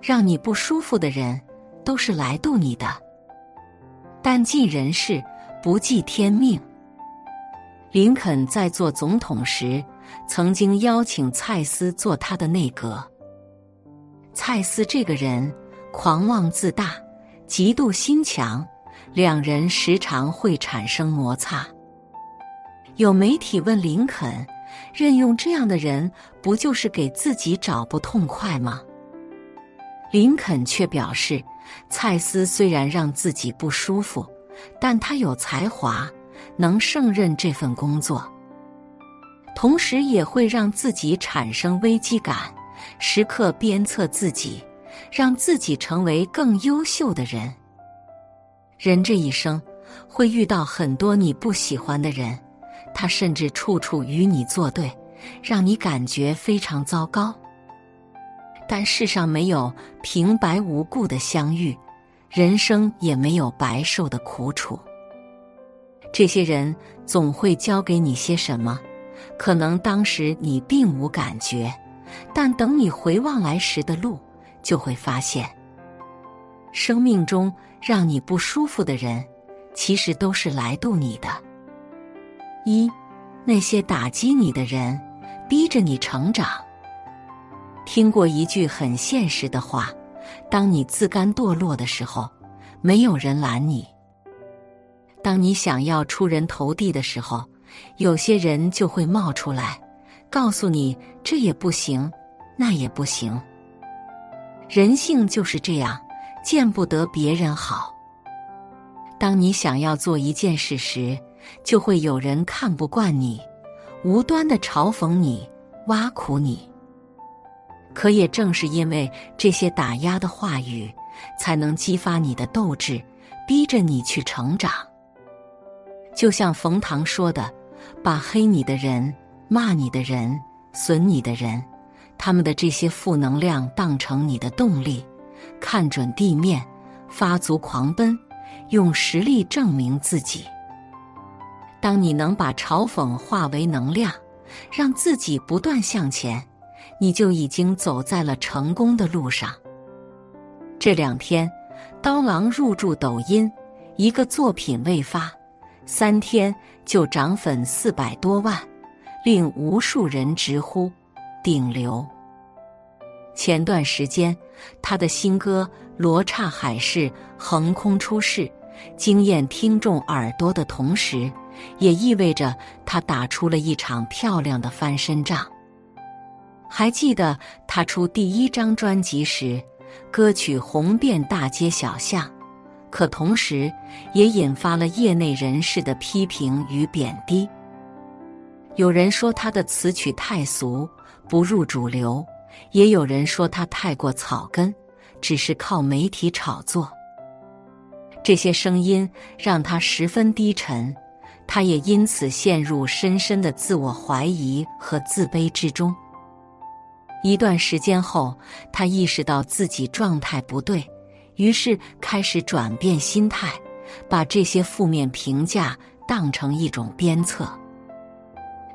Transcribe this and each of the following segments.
让你不舒服的人，都是来渡你的。但尽人事，不计天命。林肯在做总统时，曾经邀请蔡斯做他的内阁。蔡斯这个人狂妄自大，嫉妒心强，两人时常会产生摩擦。有媒体问林肯：“任用这样的人，不就是给自己找不痛快吗？”林肯却表示，蔡斯虽然让自己不舒服，但他有才华，能胜任这份工作，同时也会让自己产生危机感，时刻鞭策自己，让自己成为更优秀的人。人这一生会遇到很多你不喜欢的人，他甚至处处与你作对，让你感觉非常糟糕。但世上没有平白无故的相遇，人生也没有白受的苦楚。这些人总会教给你些什么，可能当时你并无感觉，但等你回望来时的路，就会发现，生命中让你不舒服的人，其实都是来渡你的。一，那些打击你的人，逼着你成长。听过一句很现实的话：当你自甘堕落的时候，没有人拦你；当你想要出人头地的时候，有些人就会冒出来，告诉你这也不行，那也不行。人性就是这样，见不得别人好。当你想要做一件事时，就会有人看不惯你，无端的嘲讽你，挖苦你。可也正是因为这些打压的话语，才能激发你的斗志，逼着你去成长。就像冯唐说的：“把黑你的人、骂你的人、损你的人，他们的这些负能量当成你的动力，看准地面，发足狂奔，用实力证明自己。当你能把嘲讽化为能量，让自己不断向前。”你就已经走在了成功的路上。这两天，刀郎入驻抖音，一个作品未发，三天就涨粉四百多万，令无数人直呼顶流。前段时间，他的新歌《罗刹海市》横空出世，惊艳听众耳朵的同时，也意味着他打出了一场漂亮的翻身仗。还记得他出第一张专辑时，歌曲红遍大街小巷，可同时也引发了业内人士的批评与贬低。有人说他的词曲太俗，不入主流；也有人说他太过草根，只是靠媒体炒作。这些声音让他十分低沉，他也因此陷入深深的自我怀疑和自卑之中。一段时间后，他意识到自己状态不对，于是开始转变心态，把这些负面评价当成一种鞭策。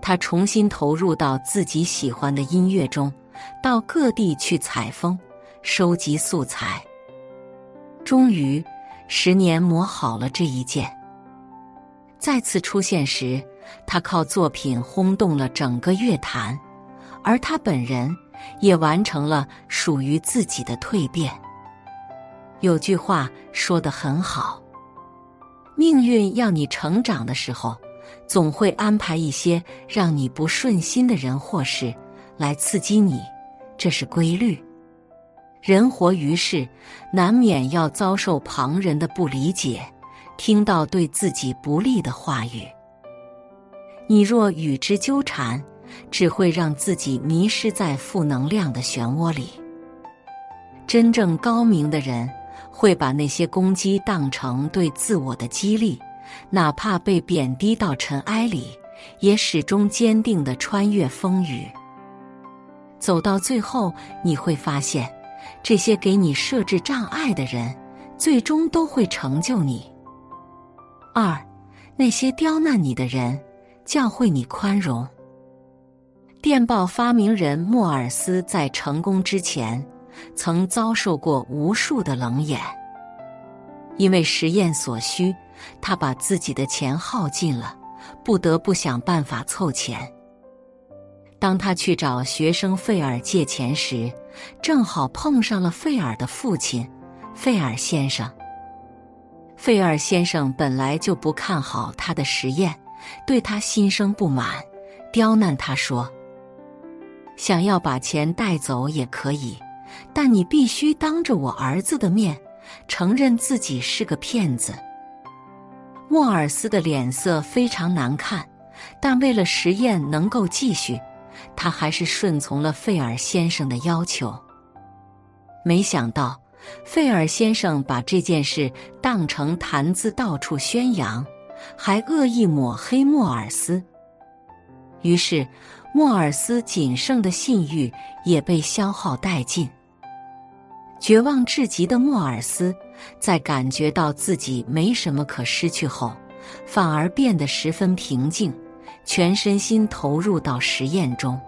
他重新投入到自己喜欢的音乐中，到各地去采风，收集素材。终于，十年磨好了这一剑。再次出现时，他靠作品轰动了整个乐坛，而他本人。也完成了属于自己的蜕变。有句话说得很好：“命运要你成长的时候，总会安排一些让你不顺心的人或事来刺激你，这是规律。人活于世，难免要遭受旁人的不理解，听到对自己不利的话语。你若与之纠缠，只会让自己迷失在负能量的漩涡里。真正高明的人，会把那些攻击当成对自我的激励，哪怕被贬低到尘埃里，也始终坚定的穿越风雨。走到最后，你会发现。这些给你设置障碍的人，最终都会成就你。二，那些刁难你的人，教会你宽容。电报发明人莫尔斯在成功之前，曾遭受过无数的冷眼。因为实验所需，他把自己的钱耗尽了，不得不想办法凑钱。当他去找学生费尔借钱时，正好碰上了费尔的父亲，费尔先生。费尔先生本来就不看好他的实验，对他心生不满，刁难他说：“想要把钱带走也可以，但你必须当着我儿子的面承认自己是个骗子。”莫尔斯的脸色非常难看，但为了实验能够继续。他还是顺从了费尔先生的要求。没想到，费尔先生把这件事当成谈资到处宣扬，还恶意抹黑莫尔斯。于是，莫尔斯仅剩的信誉也被消耗殆尽。绝望至极的莫尔斯，在感觉到自己没什么可失去后，反而变得十分平静。全身心投入到实验中。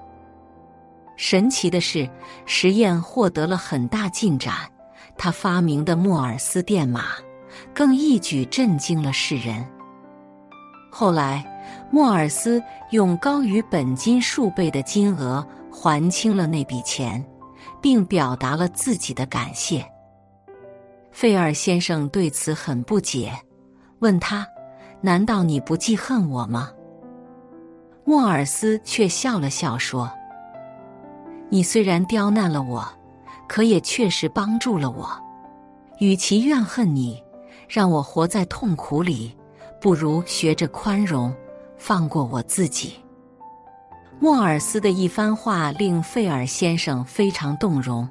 神奇的是，实验获得了很大进展。他发明的莫尔斯电码，更一举震惊了世人。后来，莫尔斯用高于本金数倍的金额还清了那笔钱，并表达了自己的感谢。费尔先生对此很不解，问他：“难道你不记恨我吗？”莫尔斯却笑了笑说：“你虽然刁难了我，可也确实帮助了我。与其怨恨你，让我活在痛苦里，不如学着宽容，放过我自己。”莫尔斯的一番话令费尔先生非常动容，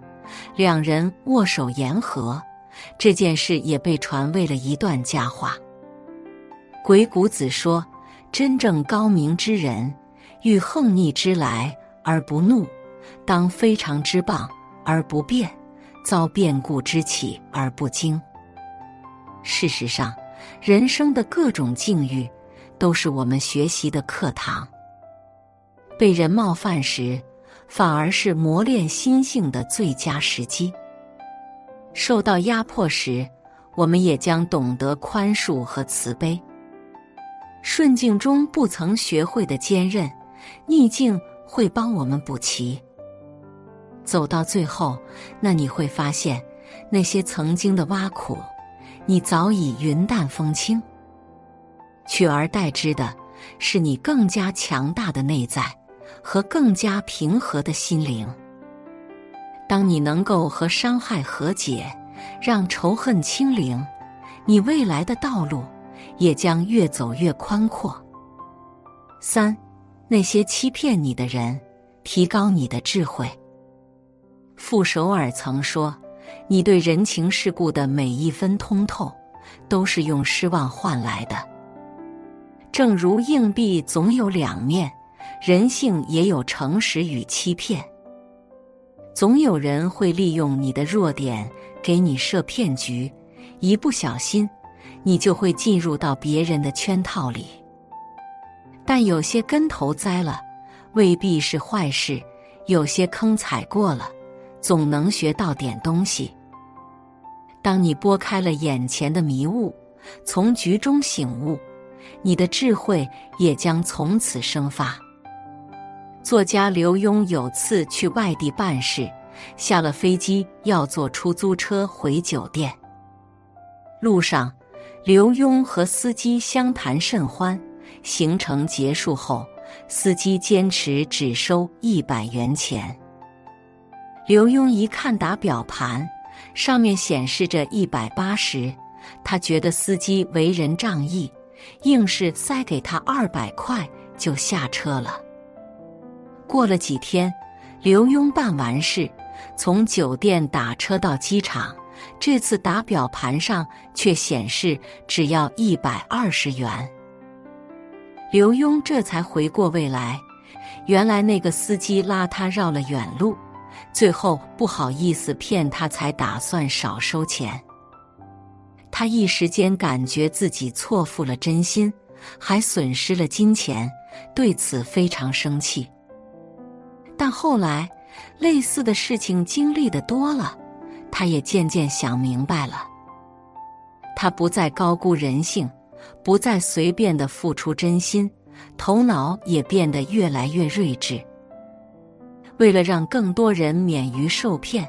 两人握手言和。这件事也被传为了一段佳话。鬼谷子说。真正高明之人，遇横逆之来而不怒，当非常之棒而不变，遭变故之起而不惊。事实上，人生的各种境遇，都是我们学习的课堂。被人冒犯时，反而是磨练心性的最佳时机。受到压迫时，我们也将懂得宽恕和慈悲。顺境中不曾学会的坚韧，逆境会帮我们补齐。走到最后，那你会发现，那些曾经的挖苦，你早已云淡风轻。取而代之的，是你更加强大的内在和更加平和的心灵。当你能够和伤害和解，让仇恨清零，你未来的道路。也将越走越宽阔。三，那些欺骗你的人，提高你的智慧。傅首尔曾说：“你对人情世故的每一分通透，都是用失望换来的。”正如硬币总有两面，人性也有诚实与欺骗。总有人会利用你的弱点给你设骗局，一不小心。你就会进入到别人的圈套里，但有些跟头栽了，未必是坏事；有些坑踩过了，总能学到点东西。当你拨开了眼前的迷雾，从局中醒悟，你的智慧也将从此生发。作家刘墉有次去外地办事，下了飞机要坐出租车回酒店，路上。刘墉和司机相谈甚欢，行程结束后，司机坚持只收一百元钱。刘墉一看打表盘，上面显示着一百八十，他觉得司机为人仗义，硬是塞给他二百块，就下车了。过了几天，刘墉办完事，从酒店打车到机场，这次打表盘上却显示只要一百二十元。刘墉这才回过味来，原来那个司机拉他绕了远路。最后不好意思骗他，才打算少收钱。他一时间感觉自己错付了真心，还损失了金钱，对此非常生气。但后来类似的事情经历的多了，他也渐渐想明白了。他不再高估人性，不再随便的付出真心，头脑也变得越来越睿智。为了让更多人免于受骗，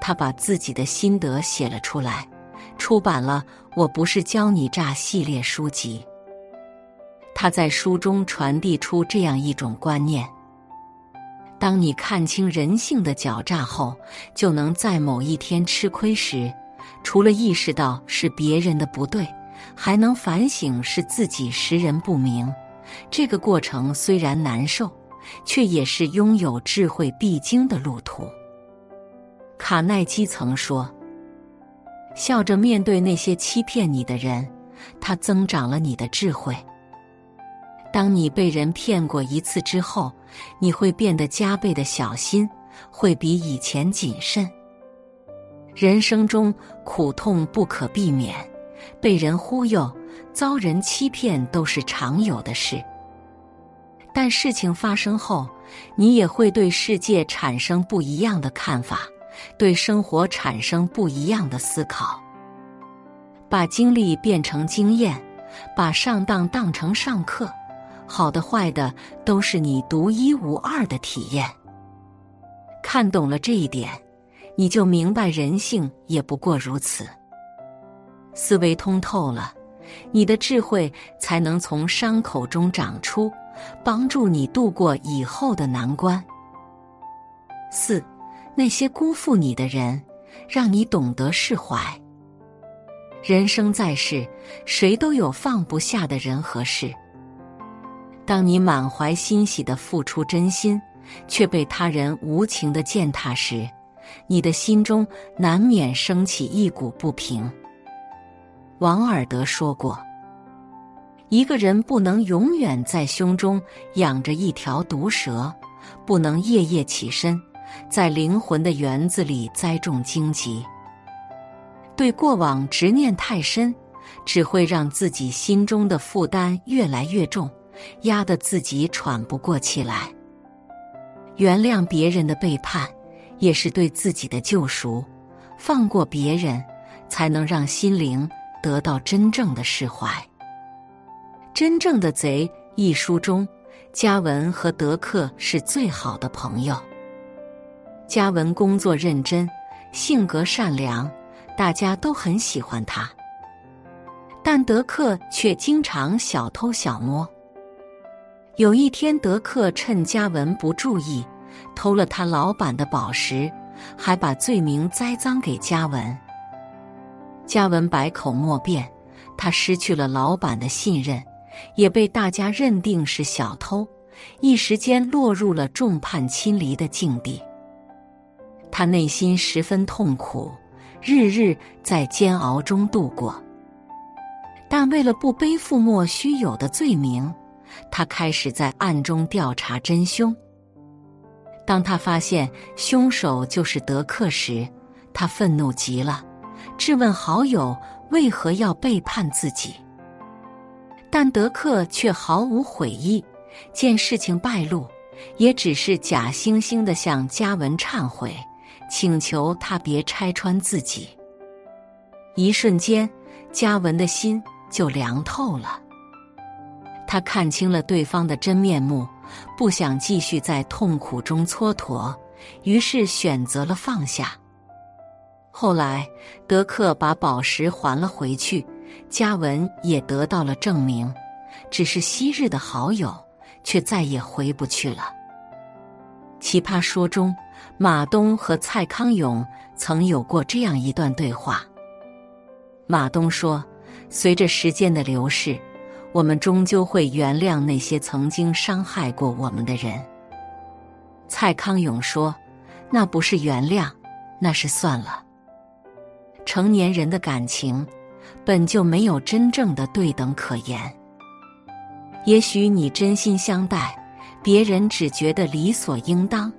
他把自己的心得写了出来，出版了《我不是教你诈》系列书籍。他在书中传递出这样一种观念：当你看清人性的狡诈后，就能在某一天吃亏时，除了意识到是别人的不对，还能反省是自己识人不明。这个过程虽然难受。却也是拥有智慧必经的路途。卡耐基曾说：“笑着面对那些欺骗你的人，他增长了你的智慧。当你被人骗过一次之后，你会变得加倍的小心，会比以前谨慎。人生中苦痛不可避免，被人忽悠、遭人欺骗都是常有的事。”但事情发生后，你也会对世界产生不一样的看法，对生活产生不一样的思考。把经历变成经验，把上当当成上课，好的坏的都是你独一无二的体验。看懂了这一点，你就明白人性也不过如此。思维通透了，你的智慧才能从伤口中长出。帮助你度过以后的难关。四，那些辜负你的人，让你懂得释怀。人生在世，谁都有放不下的人和事。当你满怀欣喜的付出真心，却被他人无情的践踏时，你的心中难免升起一股不平。王尔德说过。一个人不能永远在胸中养着一条毒蛇，不能夜夜起身，在灵魂的园子里栽种荆棘。对过往执念太深，只会让自己心中的负担越来越重，压得自己喘不过气来。原谅别人的背叛，也是对自己的救赎。放过别人，才能让心灵得到真正的释怀。真正的贼一书中，嘉文和德克是最好的朋友。嘉文工作认真，性格善良，大家都很喜欢他。但德克却经常小偷小摸。有一天，德克趁嘉文不注意，偷了他老板的宝石，还把罪名栽赃给嘉文。嘉文百口莫辩，他失去了老板的信任。也被大家认定是小偷，一时间落入了众叛亲离的境地。他内心十分痛苦，日日在煎熬中度过。但为了不背负莫须有的罪名，他开始在暗中调查真凶。当他发现凶手就是德克时，他愤怒极了，质问好友为何要背叛自己。但德克却毫无悔意，见事情败露，也只是假惺惺的向嘉文忏悔，请求他别拆穿自己。一瞬间，嘉文的心就凉透了。他看清了对方的真面目，不想继续在痛苦中蹉跎，于是选择了放下。后来，德克把宝石还了回去。嘉文也得到了证明，只是昔日的好友却再也回不去了。奇葩说中马东和蔡康永曾有过这样一段对话。马东说：“随着时间的流逝，我们终究会原谅那些曾经伤害过我们的人。”蔡康永说：“那不是原谅，那是算了。成年人的感情本就没有真正的对等可言。也许你真心相待，别人只觉得理所应当；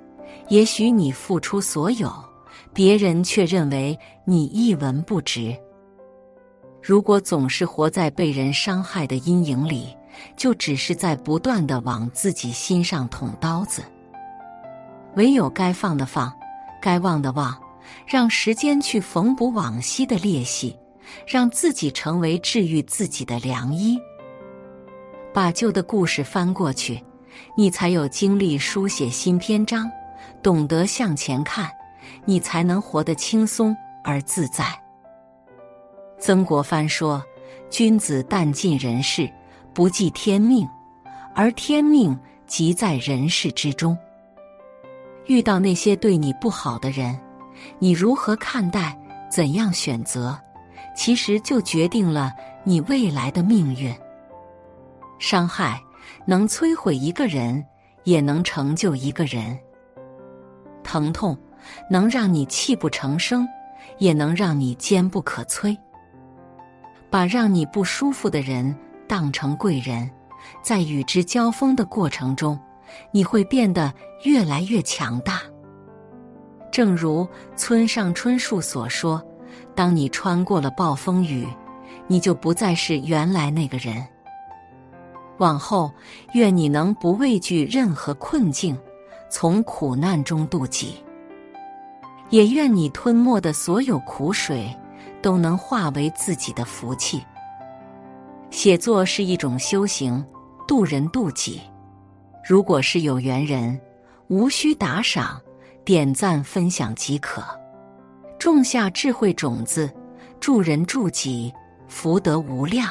也许你付出所有，别人却认为你一文不值。如果总是活在被人伤害的阴影里，就只是在不断的往自己心上捅刀子。”唯有该放的放，该忘的忘，让时间去缝补往昔的裂隙，让自己成为治愈自己的良医。把旧的故事翻过去，你才有精力书写新篇章；懂得向前看，你才能活得轻松而自在。曾国藩说：“君子但尽人事，不计天命，而天命即在人事之中。”遇到那些对你不好的人，你如何看待、怎样选择，其实就决定了你未来的命运。伤害能摧毁一个人，也能成就一个人；疼痛能让你泣不成声，也能让你坚不可摧。把让你不舒服的人当成贵人，在与之交锋的过程中。你会变得越来越强大。正如村上春树所说：“当你穿过了暴风雨，你就不再是原来那个人。”往后，愿你能不畏惧任何困境，从苦难中渡己；也愿你吞没的所有苦水，都能化为自己的福气。写作是一种修行，渡人渡己。如果是有缘人，无需打赏，点赞分享即可，种下智慧种子，助人助己，福德无量。